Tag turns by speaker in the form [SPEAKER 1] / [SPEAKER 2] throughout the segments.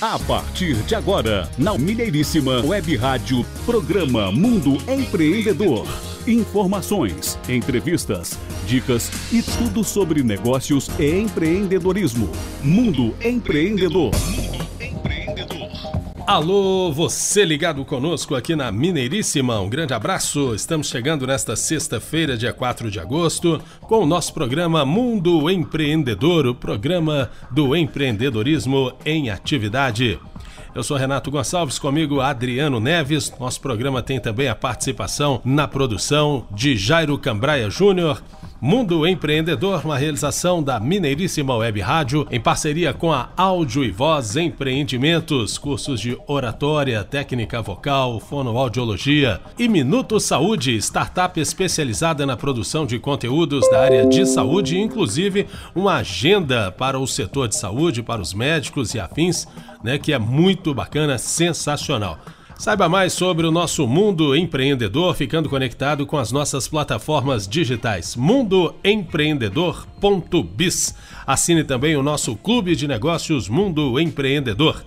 [SPEAKER 1] A partir de agora, na Mineiríssima Web Rádio, programa Mundo Empreendedor. Informações, entrevistas, dicas e tudo sobre negócios e empreendedorismo. Mundo Empreendedor.
[SPEAKER 2] Alô, você ligado conosco aqui na Mineiríssima, um grande abraço. Estamos chegando nesta sexta-feira, dia 4 de agosto, com o nosso programa Mundo Empreendedor, o programa do empreendedorismo em atividade. Eu sou Renato Gonçalves, comigo Adriano Neves. Nosso programa tem também a participação na produção de Jairo Cambraia Júnior Mundo Empreendedor, uma realização da Mineiríssima Web Rádio, em parceria com a Áudio e Voz Empreendimentos, cursos de oratória, técnica vocal, fonoaudiologia e Minuto Saúde, startup especializada na produção de conteúdos da área de saúde, inclusive uma agenda para o setor de saúde, para os médicos e afins, né, que é muito bacana, sensacional. Saiba mais sobre o nosso mundo empreendedor ficando conectado com as nossas plataformas digitais mundoempreendedor.biz. Assine também o nosso clube de negócios Mundo Empreendedor.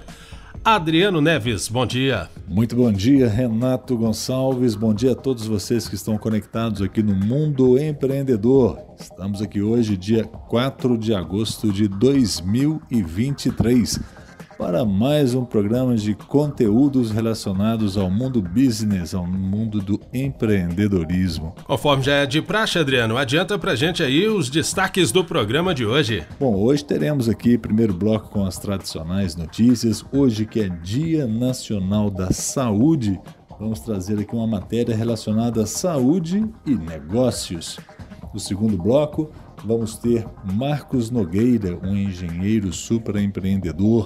[SPEAKER 2] Adriano Neves, bom dia.
[SPEAKER 3] Muito bom dia, Renato Gonçalves. Bom dia a todos vocês que estão conectados aqui no Mundo Empreendedor. Estamos aqui hoje, dia 4 de agosto de 2023 para mais um programa de conteúdos relacionados ao mundo business, ao mundo do empreendedorismo.
[SPEAKER 2] Conforme já é de praxe, Adriano, adianta pra gente aí os destaques do programa de hoje.
[SPEAKER 3] Bom, hoje teremos aqui primeiro bloco com as tradicionais notícias. Hoje que é Dia Nacional da Saúde, vamos trazer aqui uma matéria relacionada à saúde e negócios. No segundo bloco, vamos ter Marcos Nogueira, um engenheiro super empreendedor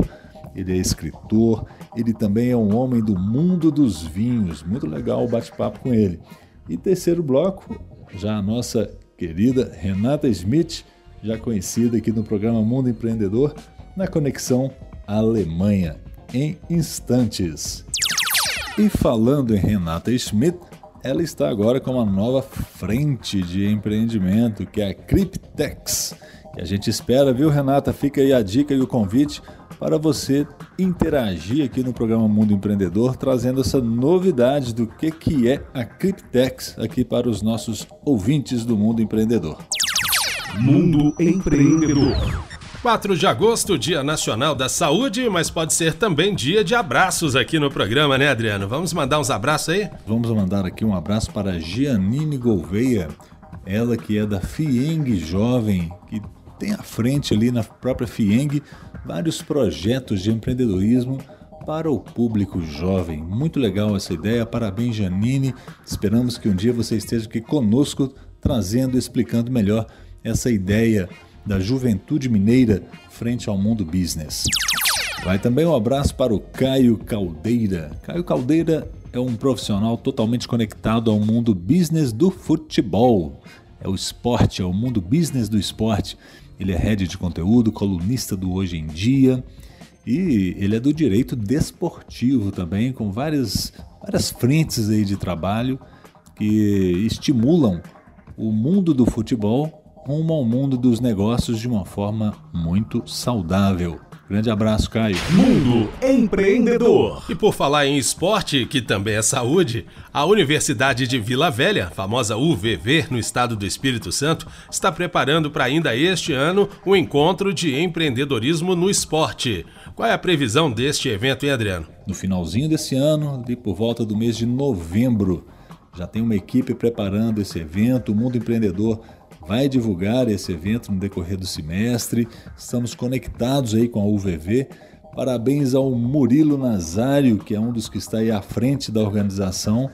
[SPEAKER 3] ele é escritor, ele também é um homem do mundo dos vinhos. Muito legal o bate-papo com ele. E terceiro bloco, já a nossa querida Renata Smith, já conhecida aqui no programa Mundo Empreendedor, na conexão Alemanha, em instantes. E falando em Renata Smith, ela está agora com uma nova frente de empreendimento, que é a Cryptex. E a gente espera, viu, Renata? Fica aí a dica e o convite para você interagir aqui no programa Mundo Empreendedor, trazendo essa novidade do que, que é a Cryptex aqui para os nossos ouvintes do Mundo Empreendedor.
[SPEAKER 1] Mundo Empreendedor.
[SPEAKER 2] 4 de agosto, Dia Nacional da Saúde, mas pode ser também dia de abraços aqui no programa, né, Adriano? Vamos mandar uns abraços aí?
[SPEAKER 3] Vamos mandar aqui um abraço para Giannine Gouveia, ela que é da FIENG Jovem, que tem à frente ali na própria FIENG vários projetos de empreendedorismo para o público jovem. Muito legal essa ideia, parabéns Janine. Esperamos que um dia você esteja aqui conosco trazendo, explicando melhor essa ideia da juventude mineira frente ao mundo business. Vai também um abraço para o Caio Caldeira. Caio Caldeira é um profissional totalmente conectado ao mundo business do futebol. É o esporte, é o mundo business do esporte. Ele é head de conteúdo, colunista do Hoje em Dia e ele é do direito desportivo também, com várias, várias frentes aí de trabalho que estimulam o mundo do futebol rumo ao mundo dos negócios de uma forma muito saudável. Grande abraço, Caio.
[SPEAKER 1] Mundo Empreendedor.
[SPEAKER 2] E por falar em esporte, que também é saúde, a Universidade de Vila Velha, famosa UVV, no estado do Espírito Santo, está preparando para ainda este ano o um encontro de empreendedorismo no esporte. Qual é a previsão deste evento, hein, Adriano?
[SPEAKER 3] No finalzinho desse ano, ali por volta do mês de novembro, já tem uma equipe preparando esse evento. O Mundo Empreendedor vai divulgar esse evento no decorrer do semestre. Estamos conectados aí com a UVV. Parabéns ao Murilo Nazário, que é um dos que está aí à frente da organização.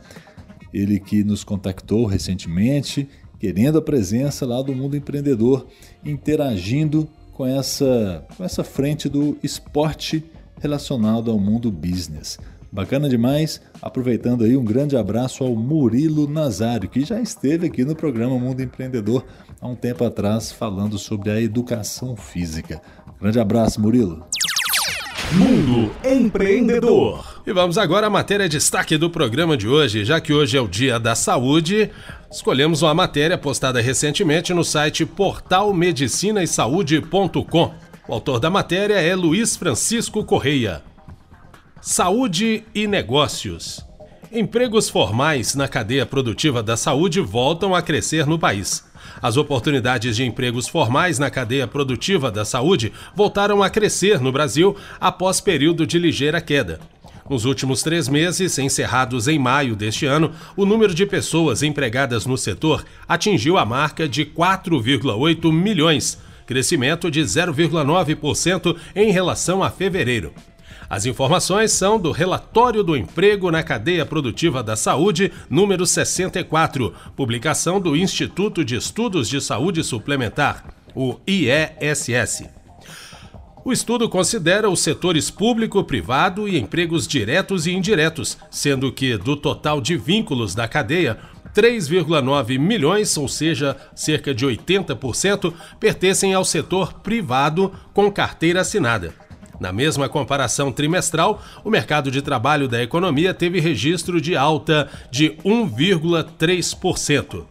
[SPEAKER 3] Ele que nos contactou recentemente, querendo a presença lá do mundo empreendedor, interagindo com essa, com essa frente do esporte relacionado ao mundo business. Bacana demais. Aproveitando aí, um grande abraço ao Murilo Nazário, que já esteve aqui no programa Mundo Empreendedor há um tempo atrás falando sobre a educação física. Grande abraço, Murilo.
[SPEAKER 1] Mundo Empreendedor.
[SPEAKER 2] E vamos agora à matéria destaque do programa de hoje. Já que hoje é o Dia da Saúde, escolhemos uma matéria postada recentemente no site portalmedicinaesaude.com. O autor da matéria é Luiz Francisco Correia. Saúde e negócios. Empregos formais na cadeia produtiva da saúde voltam a crescer no país. As oportunidades de empregos formais na cadeia produtiva da saúde voltaram a crescer no Brasil após período de ligeira queda. Nos últimos três meses, encerrados em maio deste ano, o número de pessoas empregadas no setor atingiu a marca de 4,8 milhões, crescimento de 0,9% em relação a fevereiro. As informações são do Relatório do Emprego na Cadeia Produtiva da Saúde, número 64, publicação do Instituto de Estudos de Saúde Suplementar, o IESS. O estudo considera os setores público, privado e empregos diretos e indiretos, sendo que, do total de vínculos da cadeia, 3,9 milhões, ou seja, cerca de 80%, pertencem ao setor privado com carteira assinada. Na mesma comparação trimestral, o mercado de trabalho da economia teve registro de alta de 1,3%.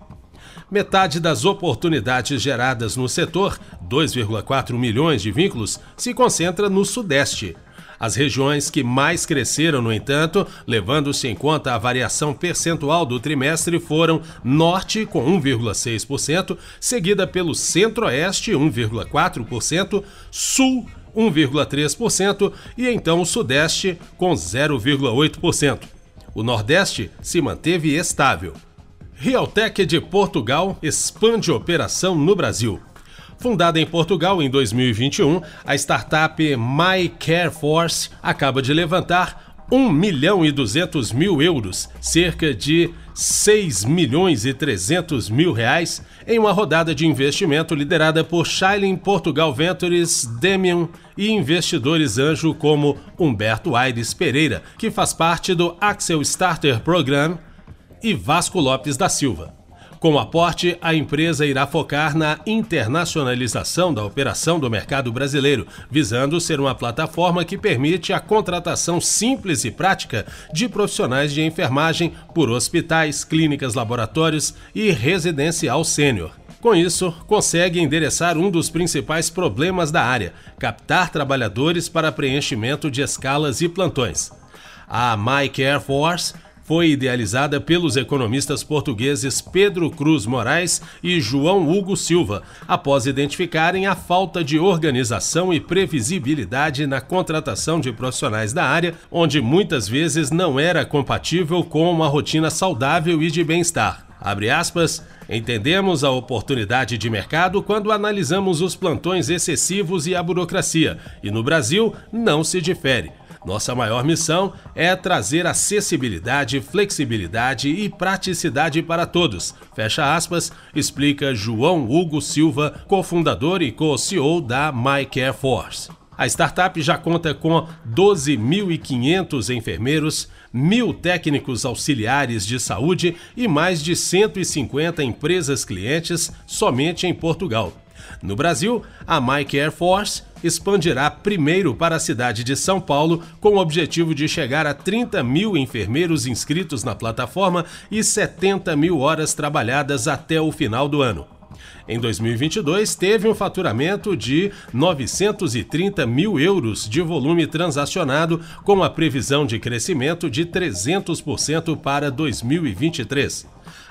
[SPEAKER 2] Metade das oportunidades geradas no setor, 2,4 milhões de vínculos, se concentra no Sudeste. As regiões que mais cresceram, no entanto, levando-se em conta a variação percentual do trimestre, foram Norte, com 1,6%, seguida pelo Centro-Oeste, 1,4%, Sul, 1,3% e então o Sudeste com 0,8%. O Nordeste se manteve estável. Realtec de Portugal expande operação no Brasil. Fundada em Portugal em 2021, a startup My Care Force acaba de levantar 1 milhão e 200 mil euros, cerca de 6 milhões e 300 mil reais, em uma rodada de investimento liderada por Shilin Portugal Ventures, Demian e investidores anjo como Humberto Aires Pereira, que faz parte do Axel Starter Program, e Vasco Lopes da Silva. Com o aporte, a empresa irá focar na internacionalização da operação do mercado brasileiro, visando ser uma plataforma que permite a contratação simples e prática de profissionais de enfermagem por hospitais, clínicas, laboratórios e residencial sênior. Com isso, consegue endereçar um dos principais problemas da área: captar trabalhadores para preenchimento de escalas e plantões. A My Care Force foi idealizada pelos economistas portugueses Pedro Cruz Moraes e João Hugo Silva, após identificarem a falta de organização e previsibilidade na contratação de profissionais da área, onde muitas vezes não era compatível com uma rotina saudável e de bem-estar. Abre aspas, entendemos a oportunidade de mercado quando analisamos os plantões excessivos e a burocracia, e no Brasil não se difere. Nossa maior missão é trazer acessibilidade, flexibilidade e praticidade para todos. Fecha aspas, explica João Hugo Silva, cofundador e co-CEO da MyCare Force. A startup já conta com 12.500 enfermeiros, mil técnicos auxiliares de saúde e mais de 150 empresas clientes somente em Portugal. No Brasil, a Mike Air Force expandirá primeiro para a cidade de São Paulo, com o objetivo de chegar a 30 mil enfermeiros inscritos na plataforma e 70 mil horas trabalhadas até o final do ano. Em 2022, teve um faturamento de 930 mil euros de volume transacionado, com a previsão de crescimento de 300% para 2023.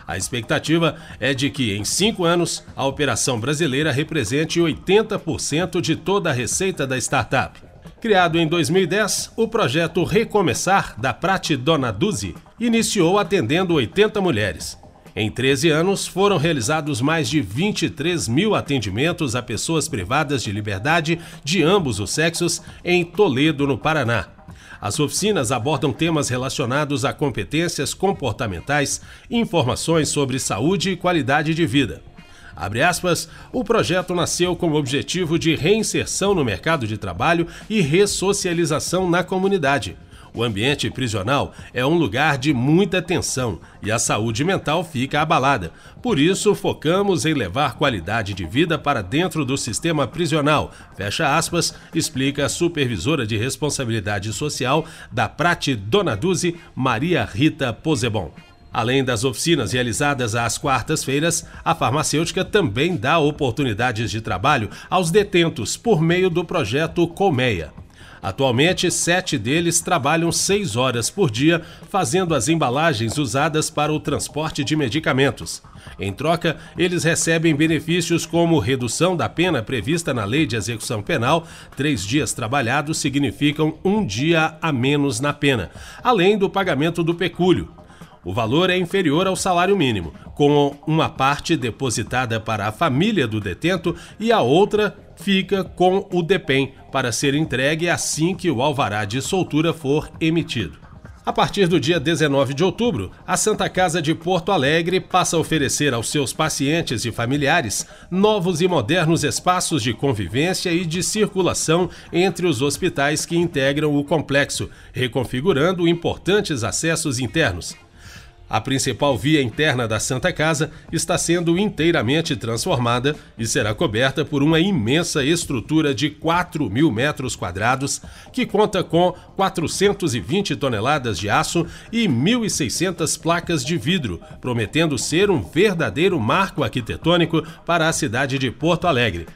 [SPEAKER 2] A expectativa é de que, em cinco anos, a operação brasileira represente 80% de toda a receita da startup. Criado em 2010, o projeto Recomeçar, da Prate Donaduzzi, iniciou atendendo 80 mulheres. Em 13 anos, foram realizados mais de 23 mil atendimentos a pessoas privadas de liberdade de ambos os sexos em Toledo, no Paraná. As oficinas abordam temas relacionados a competências comportamentais, informações sobre saúde e qualidade de vida. Abre aspas, o projeto nasceu com o objetivo de reinserção no mercado de trabalho e ressocialização na comunidade o ambiente prisional é um lugar de muita tensão e a saúde mental fica abalada. Por isso, focamos em levar qualidade de vida para dentro do sistema prisional. Fecha aspas, explica a supervisora de responsabilidade social da Prate Donaduzi, Maria Rita Posebon. Além das oficinas realizadas às quartas-feiras, a farmacêutica também dá oportunidades de trabalho aos detentos por meio do projeto Colmeia. Atualmente, sete deles trabalham seis horas por dia fazendo as embalagens usadas para o transporte de medicamentos. Em troca, eles recebem benefícios como redução da pena prevista na Lei de Execução Penal, três dias trabalhados significam um dia a menos na pena, além do pagamento do pecúlio. O valor é inferior ao salário mínimo, com uma parte depositada para a família do detento e a outra fica com o DEPEN para ser entregue assim que o alvará de soltura for emitido. A partir do dia 19 de outubro, a Santa Casa de Porto Alegre passa a oferecer aos seus pacientes e familiares novos e modernos espaços de convivência e de circulação entre os hospitais que integram o complexo, reconfigurando importantes acessos internos. A principal via interna da Santa Casa está sendo inteiramente transformada e será coberta por uma imensa estrutura de 4 mil metros quadrados, que conta com 420 toneladas de aço e 1.600 placas de vidro, prometendo ser um verdadeiro marco arquitetônico para a cidade de Porto Alegre.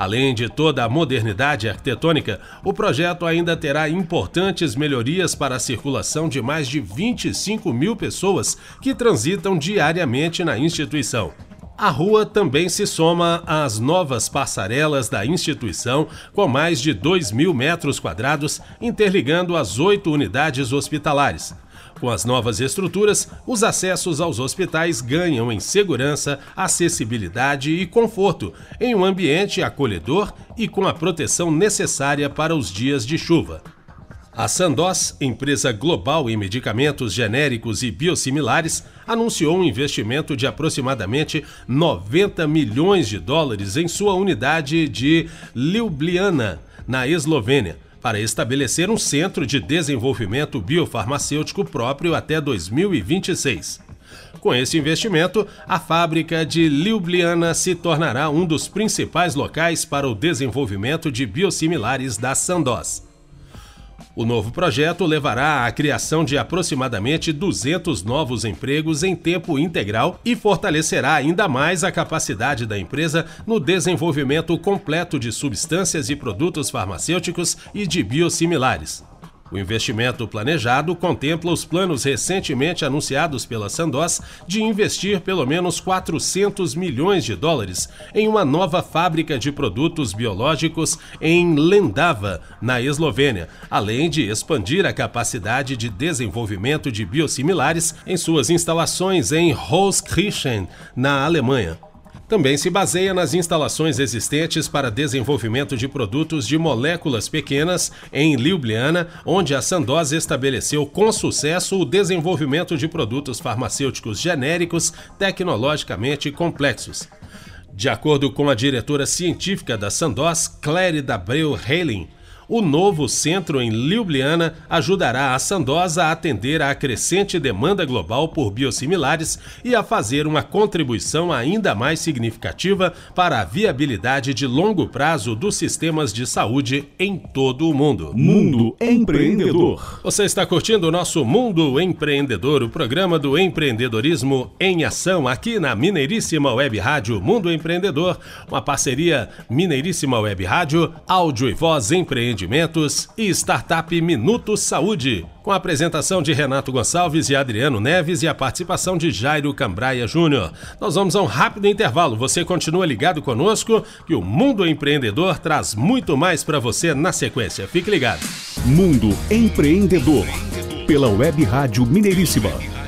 [SPEAKER 2] Além de toda a modernidade arquitetônica, o projeto ainda terá importantes melhorias para a circulação de mais de 25 mil pessoas que transitam diariamente na instituição. A rua também se soma às novas passarelas da instituição, com mais de 2 mil metros quadrados, interligando as oito unidades hospitalares. Com as novas estruturas, os acessos aos hospitais ganham em segurança, acessibilidade e conforto, em um ambiente acolhedor e com a proteção necessária para os dias de chuva. A Sandoz, empresa global em medicamentos genéricos e biosimilares, anunciou um investimento de aproximadamente 90 milhões de dólares em sua unidade de Ljubljana, na Eslovênia para estabelecer um centro de desenvolvimento biofarmacêutico próprio até 2026. Com esse investimento, a fábrica de Ljubljana se tornará um dos principais locais para o desenvolvimento de biosimilares da Sandoz. O novo projeto levará à criação de aproximadamente 200 novos empregos em tempo integral e fortalecerá ainda mais a capacidade da empresa no desenvolvimento completo de substâncias e produtos farmacêuticos e de biosimilares. O investimento planejado contempla os planos recentemente anunciados pela Sandoz de investir pelo menos 400 milhões de dólares em uma nova fábrica de produtos biológicos em Lendava, na Eslovênia, além de expandir a capacidade de desenvolvimento de biosimilares em suas instalações em Holzkirchen, na Alemanha também se baseia nas instalações existentes para desenvolvimento de produtos de moléculas pequenas em Ljubljana, onde a Sandoz estabeleceu com sucesso o desenvolvimento de produtos farmacêuticos genéricos tecnologicamente complexos. De acordo com a diretora científica da Sandoz, Claire Dabreu Heiling, o novo centro em Ljubljana ajudará a Sandoz a atender à crescente demanda global por biosimilares e a fazer uma contribuição ainda mais significativa para a viabilidade de longo prazo dos sistemas de saúde em todo o mundo.
[SPEAKER 1] Mundo Empreendedor.
[SPEAKER 2] Você está curtindo o nosso Mundo Empreendedor, o programa do empreendedorismo em ação aqui na Mineiríssima Web Rádio Mundo Empreendedor, uma parceria Mineiríssima Web Rádio, áudio e voz empreendedor Empreendimentos e Startup Minuto Saúde, com a apresentação de Renato Gonçalves e Adriano Neves e a participação de Jairo Cambraia Júnior. Nós vamos a um rápido intervalo. Você continua ligado conosco que o Mundo Empreendedor traz muito mais para você na sequência. Fique ligado.
[SPEAKER 1] Mundo Empreendedor, pela Web Rádio Mineiríssima